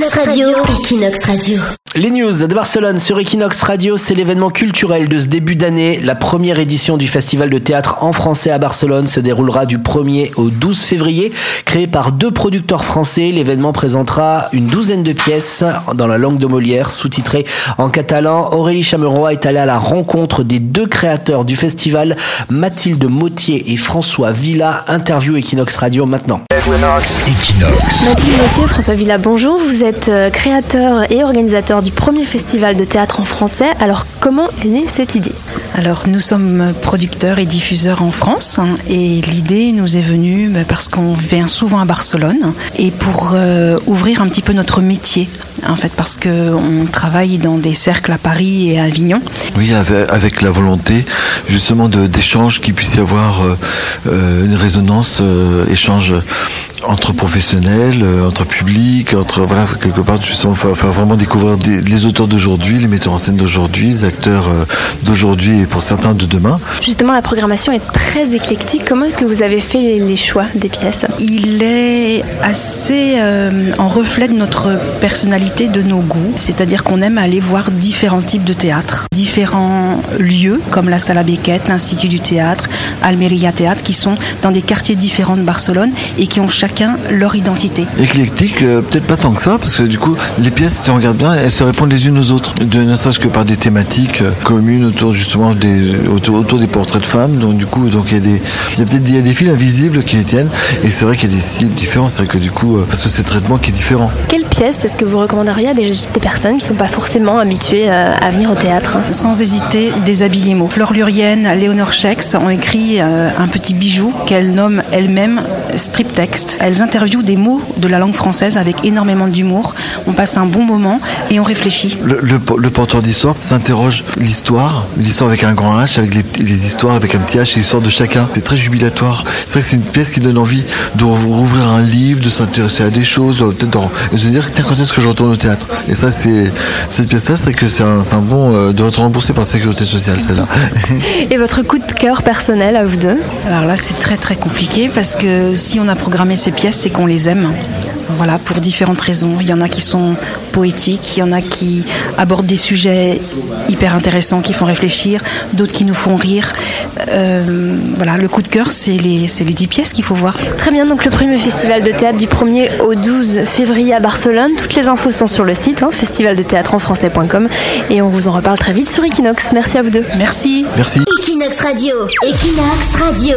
Equinox Radio. Equinox Radio. Les news de Barcelone sur Equinox Radio, c'est l'événement culturel de ce début d'année. La première édition du festival de théâtre en français à Barcelone se déroulera du 1er au 12 février. Créé par deux producteurs français, l'événement présentera une douzaine de pièces dans la langue de Molière, sous-titrées en catalan. Aurélie Chameroy est allée à la rencontre des deux créateurs du festival, Mathilde Mautier et François Villa. Interview Equinox Radio maintenant. Mathilde Mautier, François Villa, bonjour. Vous êtes euh, créateur et organisateur du premier festival de théâtre en français. Alors, comment est née cette idée? Alors, nous sommes producteurs et diffuseurs en France hein, et l'idée nous est venue bah, parce qu'on vient souvent à Barcelone et pour euh, ouvrir un petit peu notre métier, en fait, parce qu'on travaille dans des cercles à Paris et à Avignon. Oui, avec, avec la volonté justement d'échanges, qu'il puisse y avoir euh, euh, une résonance, euh, échange entre professionnels, euh, entre publics, entre voilà quelque part justement faire, faire vraiment découvrir des- les auteurs d'aujourd'hui, les metteurs en scène d'aujourd'hui, les acteurs euh, d'aujourd'hui et pour certains de demain. Justement, la programmation est très éclectique. Comment est-ce que vous avez fait les- les choix des pièces? Il est assez euh, en reflet de notre personnalité, de nos goûts. C'est-à-dire qu'on aime aller voir différents types de théâtre, différents lieux comme la Sala Beckett, l'Institut du théâtre, Almeria Théâtre, qui sont dans des quartiers différents de Barcelone et qui ont chacun leur identité. Éclectique, euh, peut-être pas tant que ça, parce que du coup, les pièces, si on regarde bien, elles se répondent les unes aux autres, de, ne serait-ce que par des thématiques euh, communes autour justement des autour, autour des portraits de femmes. Donc du coup, donc il y a des, il y a peut-être des, il y a des fils invisibles qui les tiennent, et c'est vrai qu'il y a des styles différents. C'est vrai que du coup, euh, parce que c'est le traitement qui est différent. Quelle pièce est-ce que vous recommanderiez à des, des personnes qui ne sont pas forcément habituées euh, à venir au théâtre? Sans hésiter, déshabiller mots. Fleur Lurienne, Léonore Schex ont écrit euh, un petit bijou qu'elles nomment elles-mêmes strip text. Elles interviewent des mots de la langue française avec énormément d'humour. On passe un bon moment et on réfléchit. Le, le, le porteur d'histoire s'interroge l'histoire, l'histoire avec un grand H, avec les, histoires avec un petit H, l'histoire de chacun. C'est très jubilatoire. C'est vrai que c'est une pièce qui donne envie de rouvrir un livre, de s'intéresser à des choses, peut-être de se dire tiens quand est-ce que je retourne au théâtre? Et ça c'est cette pièce-là, c'est que c'est un, bon euh, de être remboursé par la sécurité sociale, celle-là. Et votre coup de cœur personnel à vous deux? Alors là, c'est très très compliqué parce que si on a programmé ces pièces, c'est qu'on les aime. Voilà, pour différentes raisons. Il y en a qui sont poétiques, il y en a qui abordent des sujets hyper intéressants, qui font réfléchir, d'autres qui nous font rire. Euh, voilà, le coup de cœur, c'est les, c'est les 10 pièces qu'il faut voir. Très bien, donc le premier festival de théâtre du 1er au 12 février à Barcelone. Toutes les infos sont sur le site, hein, et on vous en reparle très vite sur Equinox. Merci à vous deux. Merci. Merci. Equinox Radio. Equinox Radio.